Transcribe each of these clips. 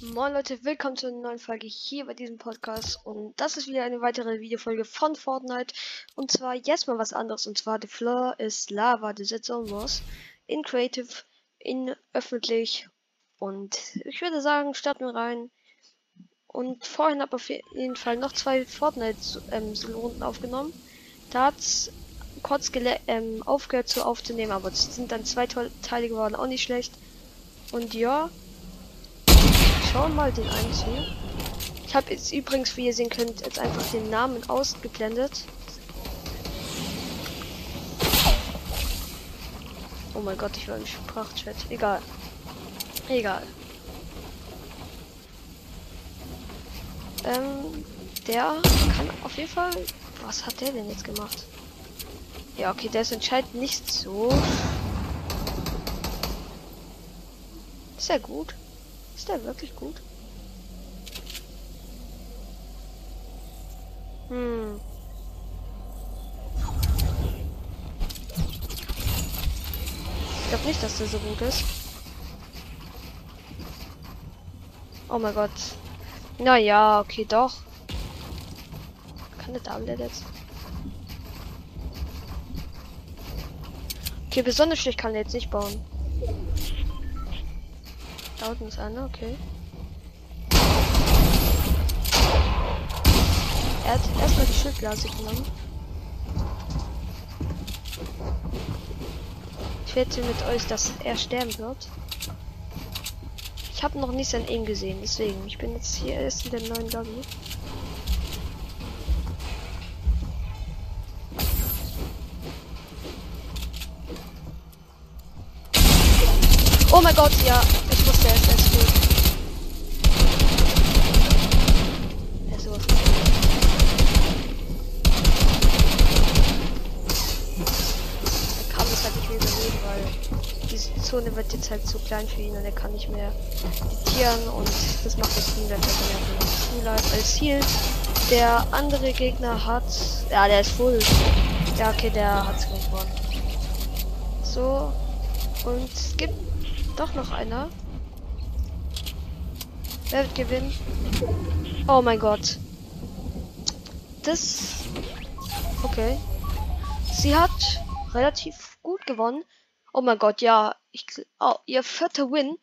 Moin Leute, willkommen zu einer neuen Folge hier bei diesem Podcast. Und das ist wieder eine weitere Videofolge von Fortnite. Und zwar jetzt mal was anderes. Und zwar The Floor ist Lava, The Set was in Creative, in öffentlich. Und ich würde sagen, starten wir rein. Und vorhin habe ich auf jeden Fall noch zwei Fortnite ähm, Solo-Runden aufgenommen, da hat's kurz ähm, aufgehört zu aufzunehmen, aber es sind dann zwei Teile geworden, auch nicht schlecht. Und ja, schauen mal den einen hier. Ich habe jetzt übrigens, wie ihr sehen könnt, jetzt einfach den Namen ausgeblendet. Oh mein Gott, ich war im Sprachchat. Egal. Egal. Ähm, der kann auf jeden Fall. Was hat der denn jetzt gemacht? Ja, okay, der ist entscheidend nicht so. Sehr gut. Ist der wirklich gut? Hm. Ich glaube nicht, dass der so gut ist. Oh mein Gott. Naja, okay, doch. Kann der Double jetzt? Okay, besonders schlecht kann er jetzt nicht bauen. Da unten ist einer, okay. Er hat erstmal die Schildblase genommen. Ich wette mit euch, dass er sterben wird. Ich habe noch nicht sein Aim gesehen, deswegen. Ich bin jetzt hier erst in der neuen Lobby. Oh mein Gott, ja. Diese Zone wird jetzt halt zu klein für ihn und er kann nicht mehr editieren und das macht das Team dann halt cooler als Ziel. Der andere Gegner hat. Ja, der ist full. Ja, okay, der hat's gewonnen. So. Und es gibt doch noch einer. Wer wird gewinnen? Oh mein Gott. Das. Okay. Sie hat relativ gut gewonnen. Oh mein Gott, ja. Ich, oh, ihr vierter Win.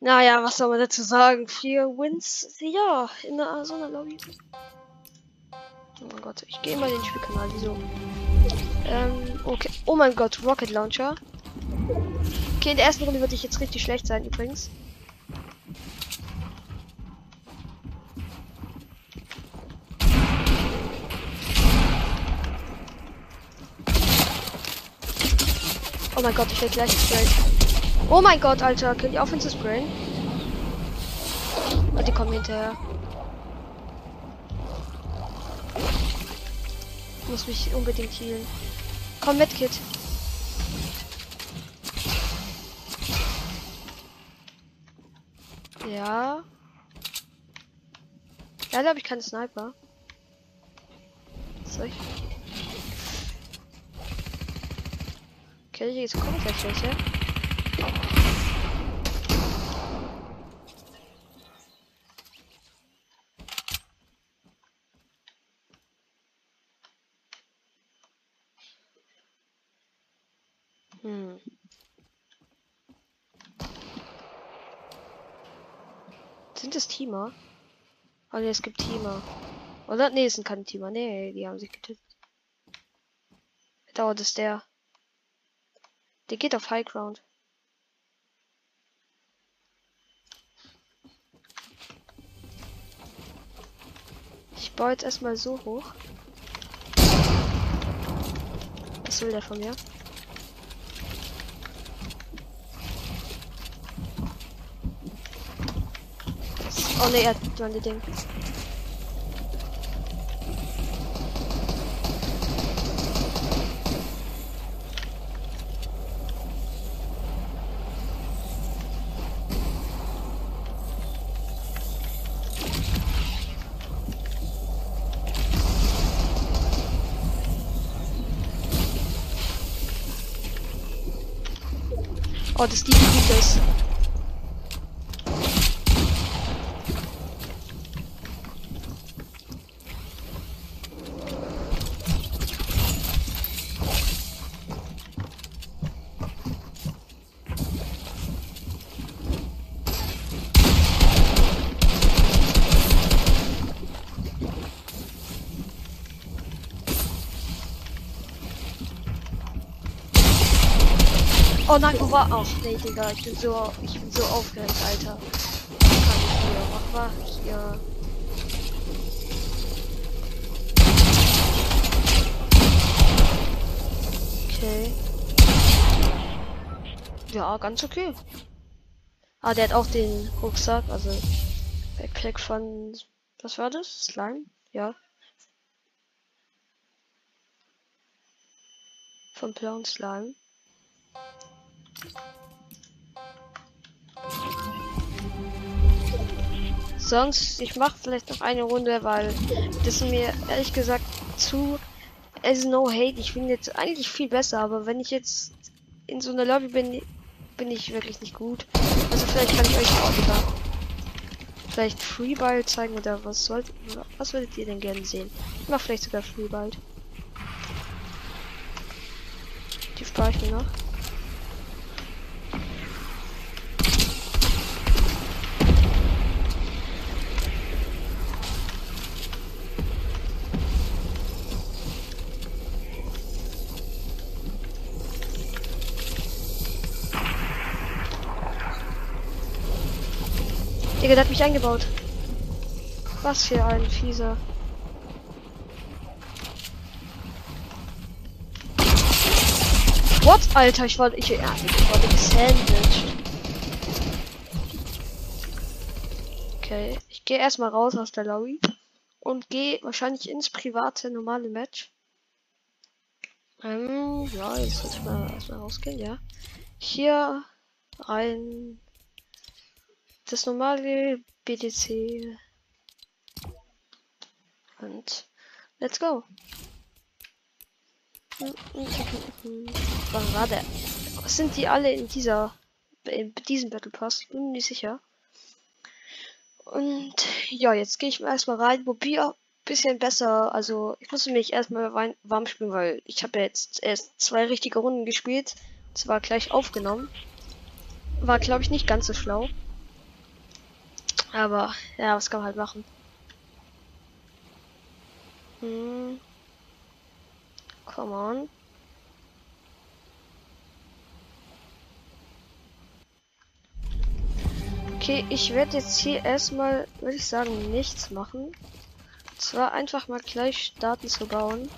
Naja, was soll man dazu sagen? Vier Wins. Ja, in einer, so einer Lobby. Oh mein Gott, ich gehe mal den Spielkanal. Wieso? Ähm, okay. Oh mein Gott, Rocket Launcher. Okay, in der ersten Runde würde ich jetzt richtig schlecht sein, übrigens. Oh mein Gott, ich werde gleich gesprayt. Oh mein Gott, Alter, könnt ihr aufhören zu sprayen? Und die kommen hinterher. Ich muss mich unbedingt healen. Komm mit, Kid. Ja. Leider habe ich keinen Sniper. Soll ich? Kommen gleich welche. Hm. Sind es Teamer? Oh ne, es gibt Teamer. Oder? Ne, es sind keine Teamer. Ne, die haben sich getötet. Dauert es der? Der geht auf High Ground. Ich baue jetzt erstmal so hoch. Was will der von mir? Oh ne, er hat meine Ding. Oh, das die Gebiet ist. Oh nein, wo war. Ach nee, Digga, ich bin so, ich bin so aufgeregt, Alter. Was kann ich hier? Was war hier? Okay. Ja, ganz okay. Ah, der hat auch den Rucksack, also Backpack von. Was war das? Slime? Ja. Von blauen Slime. Sonst, ich mache vielleicht noch eine Runde, weil das mir ehrlich gesagt zu. Es no hate. Ich finde jetzt eigentlich viel besser, aber wenn ich jetzt in so einer Lobby bin, bin ich wirklich nicht gut. Also vielleicht kann ich euch auch wieder vielleicht Freeball zeigen oder was sollt was würdet ihr denn gerne sehen? Ich mach vielleicht sogar Freeball. Die spare ich mir noch. Digga, der hat mich eingebaut. Was für ein fieser. What? Alter, ich wollte ich, ja, ich wurde gesandwiched. Okay, ich gehe erstmal raus aus der Lobby und gehe wahrscheinlich ins private normale Match. Ähm, ja, jetzt wird mal erstmal rausgehen, ja. Hier rein das normale BTC. Und let's go. Wann war der? Sind die alle in dieser in diesem Battle Pass? Bin mir nicht sicher. Und ja, jetzt gehe ich erstmal rein, probiere bisschen besser. Also ich musste mich erstmal warm spielen, weil ich habe ja jetzt erst zwei richtige Runden gespielt. Zwar gleich aufgenommen. War glaube ich nicht ganz so schlau. Aber ja, was kann man halt machen? Hm. Come on. Okay, ich werde jetzt hier erstmal, würde ich sagen, nichts machen. Zwar einfach mal gleich starten zu bauen.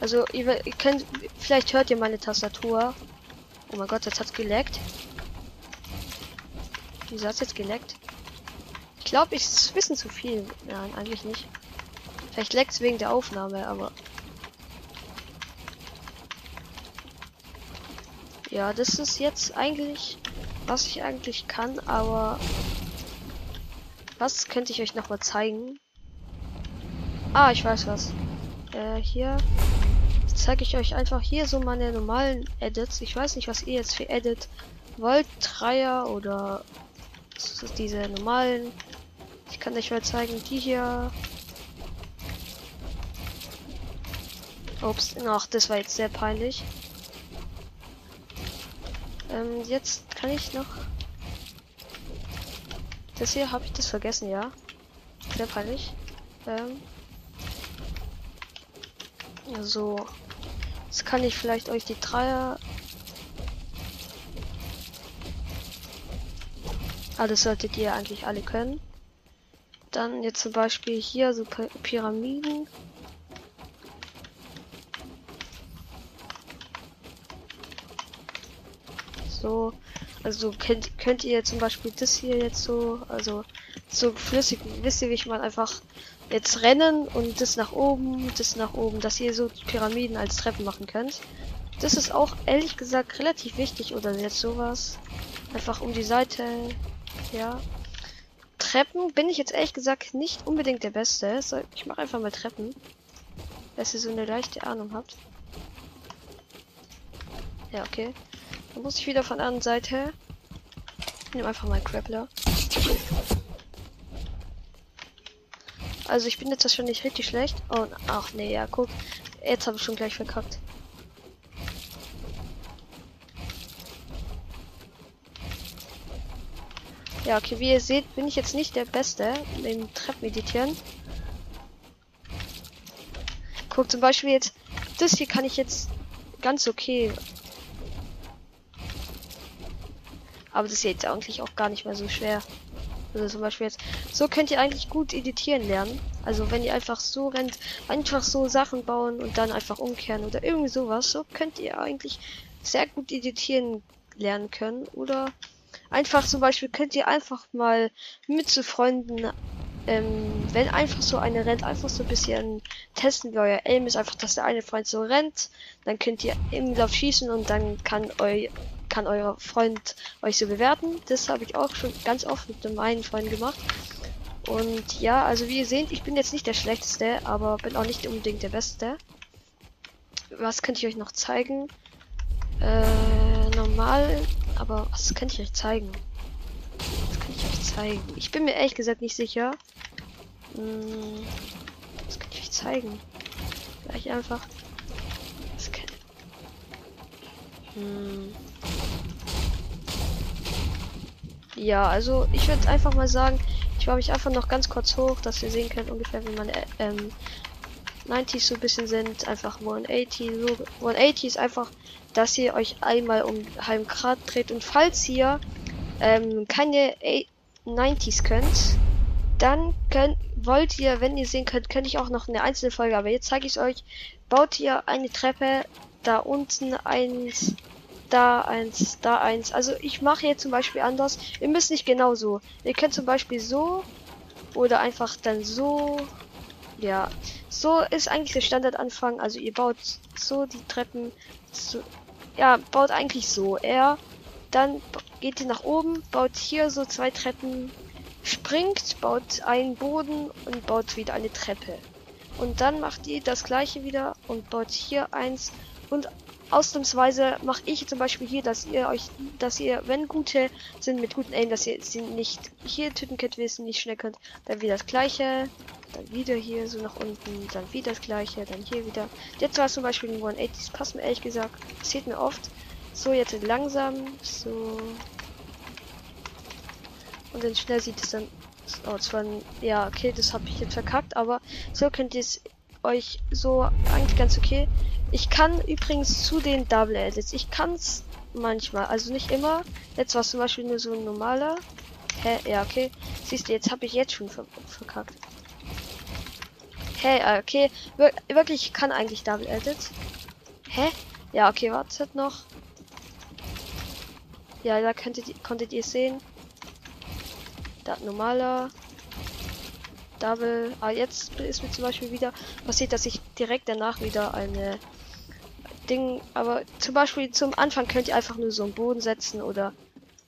Also, ihr, ihr könnt, vielleicht hört ihr meine Tastatur. Oh mein Gott, jetzt hat's geleckt. Wieso hat jetzt geleckt? Ich glaube, ich wissen zu viel. Nein, eigentlich nicht. Vielleicht leckt es wegen der Aufnahme, aber. Ja, das ist jetzt eigentlich, was ich eigentlich kann, aber was könnte ich euch noch mal zeigen? Ah, ich weiß was. Äh, hier zeige ich euch einfach hier so meine normalen Edits. Ich weiß nicht, was ihr jetzt für Edit wollt. Dreier oder diese normalen. Ich kann euch mal zeigen, die hier. Ups, ach, das war jetzt sehr peinlich. Ähm, jetzt kann ich noch. Das hier habe ich das vergessen, ja. Sehr peinlich. Ähm. So. Jetzt kann ich vielleicht euch die Dreier Das solltet ihr eigentlich alle können. Dann jetzt zum Beispiel hier so Pyramiden. So, also könnt, könnt ihr zum Beispiel das hier jetzt so, also so flüssig, wisst ihr, wie ich mal einfach jetzt rennen und das nach oben, das nach oben, dass ihr so Pyramiden als Treppen machen könnt. Das ist auch ehrlich gesagt relativ wichtig oder jetzt sowas. Einfach um die Seite ja. Treppen bin ich jetzt ehrlich gesagt nicht unbedingt der Beste. Ich mache einfach mal Treppen. Dass ihr so eine leichte Ahnung habt. Ja, okay. Dann muss ich wieder von der anderen Seite. Ich nehme einfach mal Grappler. Also ich bin jetzt nicht richtig schlecht. Oh, ach nee, ja, guck. Jetzt habe ich schon gleich verkackt. Ja, okay, wie ihr seht, bin ich jetzt nicht der Beste im Treppmeditieren. Guck zum Beispiel jetzt, das hier kann ich jetzt ganz okay. Aber das ist jetzt eigentlich auch gar nicht mehr so schwer. Also zum Beispiel jetzt, so könnt ihr eigentlich gut editieren lernen. Also wenn ihr einfach so rennt, einfach so Sachen bauen und dann einfach umkehren oder irgendwie sowas, so könnt ihr eigentlich sehr gut editieren lernen können. Oder einfach zum Beispiel könnt ihr einfach mal mit zu Freunden, ähm, wenn einfach so eine rennt, einfach so ein bisschen testen, wie euer Aim ist, einfach, dass der eine Freund so rennt, dann könnt ihr im Lauf schießen und dann kann euer kann euer Freund euch so bewerten. Das habe ich auch schon ganz oft mit meinen Freunden gemacht. Und ja, also wie ihr seht, ich bin jetzt nicht der schlechteste, aber bin auch nicht unbedingt der beste. Was könnte ich euch noch zeigen? Äh, normal, aber was könnte ich euch zeigen? Was könnte ich euch zeigen? Ich bin mir ehrlich gesagt nicht sicher. Hm, was könnte ich euch zeigen? Vielleicht einfach. Was kann... Hm. Ja, also ich würde einfach mal sagen, ich baue mich einfach noch ganz kurz hoch, dass ihr sehen könnt ungefähr, wie meine ähm, 90s so ein bisschen sind. Einfach 180. So, 180 ist einfach, dass ihr euch einmal um halben Grad dreht und falls ihr ähm, keine 90s könnt, dann könnt, wollt ihr, wenn ihr sehen könnt, könnte ich auch noch eine einzelne Folge, aber jetzt zeige ich es euch, baut ihr eine Treppe da unten eins da eins, da eins. Also ich mache jetzt zum Beispiel anders. Ihr müsst nicht genau so. Ihr könnt zum Beispiel so oder einfach dann so. Ja, so ist eigentlich der Standardanfang. Also ihr baut so die Treppen. So, ja, baut eigentlich so. Er, dann geht ihr nach oben, baut hier so zwei Treppen, springt, baut einen Boden und baut wieder eine Treppe. Und dann macht ihr das gleiche wieder und baut hier eins und ausnahmsweise mache ich zum Beispiel hier, dass ihr euch, dass ihr, wenn gute sind mit guten Aim, dass ihr sie nicht hier töten könnt, wissen, nicht schnell könnt, dann wieder das gleiche, dann wieder hier so nach unten, dann wieder das gleiche, dann hier wieder. Jetzt war es zum Beispiel ein 180, das passt mir ehrlich gesagt, passiert mir oft. So, jetzt langsam, so. Und dann schnell sieht es dann Oh, zwar, ja, okay, das habe ich jetzt verkackt, aber so könnt ihr es euch so eigentlich ganz okay. Ich kann übrigens zu den Double Edits. Ich kann es manchmal, also nicht immer. Jetzt war es zum Beispiel nur so ein normaler. Hä? Ja, okay. Siehst du, jetzt habe ich jetzt schon ver verkackt. Hey, okay. Wir wirklich, ich kann eigentlich Double Edits. Hä? Ja, okay, wartet noch. Ja, da könntet, konntet ihr sehen. Da normaler. Double. Ah, jetzt ist mir zum Beispiel wieder passiert, dass ich direkt danach wieder eine Ding, aber zum Beispiel zum Anfang könnt ihr einfach nur so einen Boden setzen oder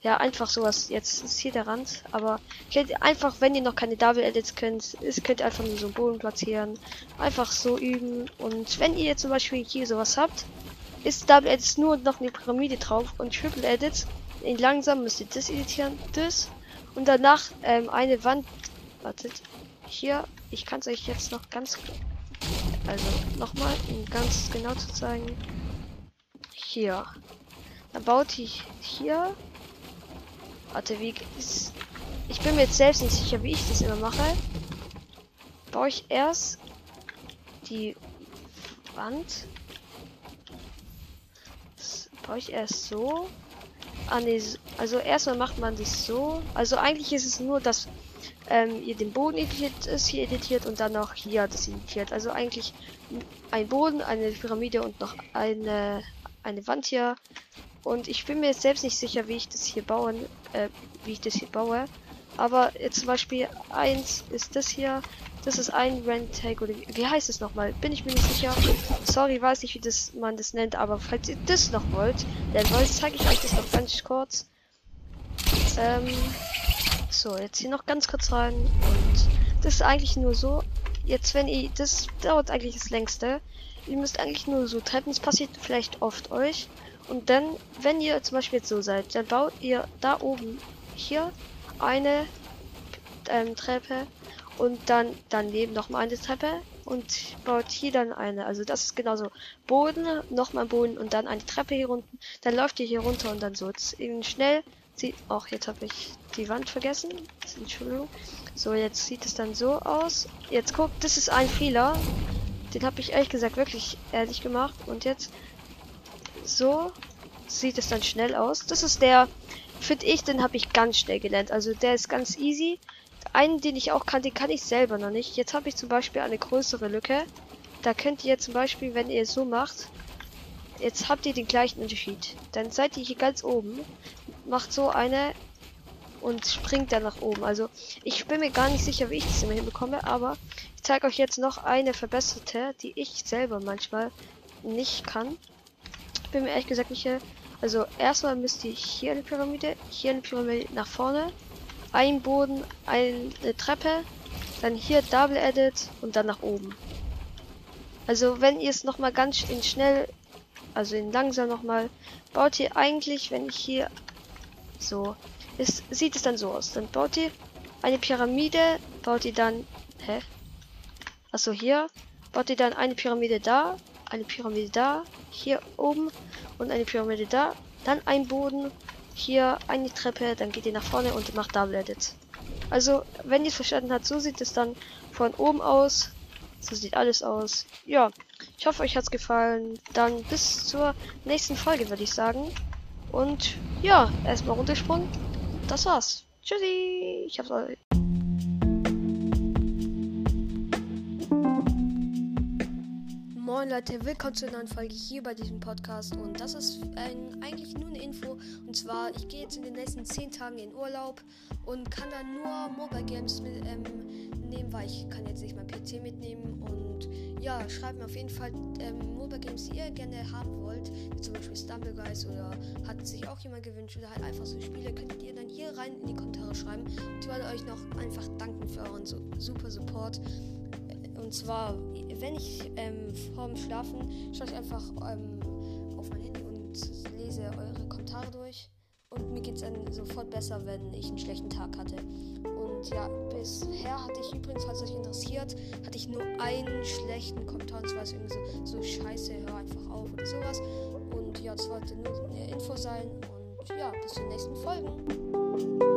ja, einfach sowas. Jetzt ist hier der Rand, aber könnt ihr einfach, wenn ihr noch keine Double Edits könnt, ist, könnt ihr einfach nur so einen Boden platzieren. Einfach so üben. Und wenn ihr jetzt zum Beispiel hier sowas habt, ist Double Edits nur noch eine Pyramide drauf und Triple Edits. In langsam müsst ihr das editieren, das und danach ähm, eine Wand. Wartet, hier, ich kann es euch jetzt noch ganz also nochmal, um ganz genau zu zeigen. Hier. Dann baut ich hier. Warte, wie ist. Ich bin mir jetzt selbst nicht sicher, wie ich das immer mache. Baue ich erst die Wand. Das baue ich erst so. Ah, nee, also erstmal macht man das so. Also eigentlich ist es nur das ähm, ihr den Boden editiert ist, hier editiert und dann noch hier das editiert. Also eigentlich ein Boden, eine Pyramide und noch eine, eine Wand hier. Und ich bin mir selbst nicht sicher, wie ich das hier bauen, äh, wie ich das hier baue. Aber jetzt zum Beispiel eins ist das hier. Das ist ein Rent-Tag oder wie, heißt es nochmal? Bin ich mir nicht sicher. Sorry, weiß nicht, wie das man das nennt, aber falls ihr das noch wollt, dann zeige ich euch das noch ganz kurz. Ähm, so, jetzt hier noch ganz kurz rein. Und das ist eigentlich nur so. Jetzt, wenn ihr, das dauert eigentlich das längste. Ihr müsst eigentlich nur so treppen. Das passiert vielleicht oft euch. Und dann, wenn ihr zum Beispiel jetzt so seid, dann baut ihr da oben hier eine ähm, Treppe und dann daneben noch mal eine Treppe und baut hier dann eine. Also das ist genauso Boden, noch mal Boden und dann eine Treppe hier unten. Dann läuft ihr hier runter und dann so. Jetzt eben schnell sieht. Auch jetzt habe ich die Wand vergessen. Entschuldigung. So, jetzt sieht es dann so aus. Jetzt guckt, das ist ein Fehler. Den habe ich ehrlich gesagt wirklich ehrlich gemacht. Und jetzt so sieht es dann schnell aus. Das ist der finde ich, den habe ich ganz schnell gelernt. Also der ist ganz easy. Einen, den ich auch kann, den kann ich selber noch nicht. Jetzt habe ich zum Beispiel eine größere Lücke. Da könnt ihr zum Beispiel, wenn ihr so macht, jetzt habt ihr den gleichen Unterschied. Dann seid ihr hier ganz oben, macht so eine und springt dann nach oben. Also ich bin mir gar nicht sicher, wie ich das immer hinbekomme, aber ich zeige euch jetzt noch eine verbesserte, die ich selber manchmal nicht kann. Bin mir ehrlich gesagt nicht. Also erstmal müsst ihr hier eine Pyramide, hier eine Pyramide nach vorne, ein Boden, eine Treppe, dann hier Double Edit und dann nach oben. Also wenn ihr es noch mal ganz in schnell, also in langsam noch mal baut ihr eigentlich, wenn ich hier so ist, sieht es dann so aus. Dann baut ihr eine Pyramide, baut ihr dann, hä? Also hier baut ihr dann eine Pyramide da, eine Pyramide da, hier oben und eine Pyramide da, dann ein Boden, hier eine Treppe, dann geht ihr nach vorne und macht Double Edit. Also, wenn ihr es verstanden habt, so sieht es dann von oben aus. So sieht alles aus. Ja, ich hoffe, euch hat es gefallen. Dann bis zur nächsten Folge, würde ich sagen. Und ja, erstmal runtersprung. Das war's. Tschüssi. Ich hab's euch. Moin Leute, willkommen zu einer neuen Folge hier bei diesem Podcast. Und das ist ein, eigentlich nur eine Info. Und zwar, ich gehe jetzt in den nächsten 10 Tagen in Urlaub und kann dann nur Mobile Games mit, ähm, nehmen, weil ich kann jetzt nicht mein PC mitnehmen. Und ja, schreibt mir auf jeden Fall ähm, Mobile Games, die ihr gerne haben wollt, wie zum Beispiel Stumble Guys oder hat sich auch jemand gewünscht oder halt einfach so Spiele, könnt ihr dann hier rein in die Kommentare schreiben. Und ich wollte euch noch einfach danken für euren so, super Support und zwar, wenn ich ähm, vorm Schlafen schaue ich einfach ähm, auf mein Handy und lese eure Kommentare durch. Und mir geht es dann sofort besser, wenn ich einen schlechten Tag hatte. Und ja, bisher hatte ich übrigens, falls euch interessiert, hatte ich nur einen schlechten Kommentar. Und zwar ist irgendwie so, so scheiße, hör einfach auf oder sowas. Und ja, das wollte nur eine Info sein. Und ja, bis zur nächsten Folge.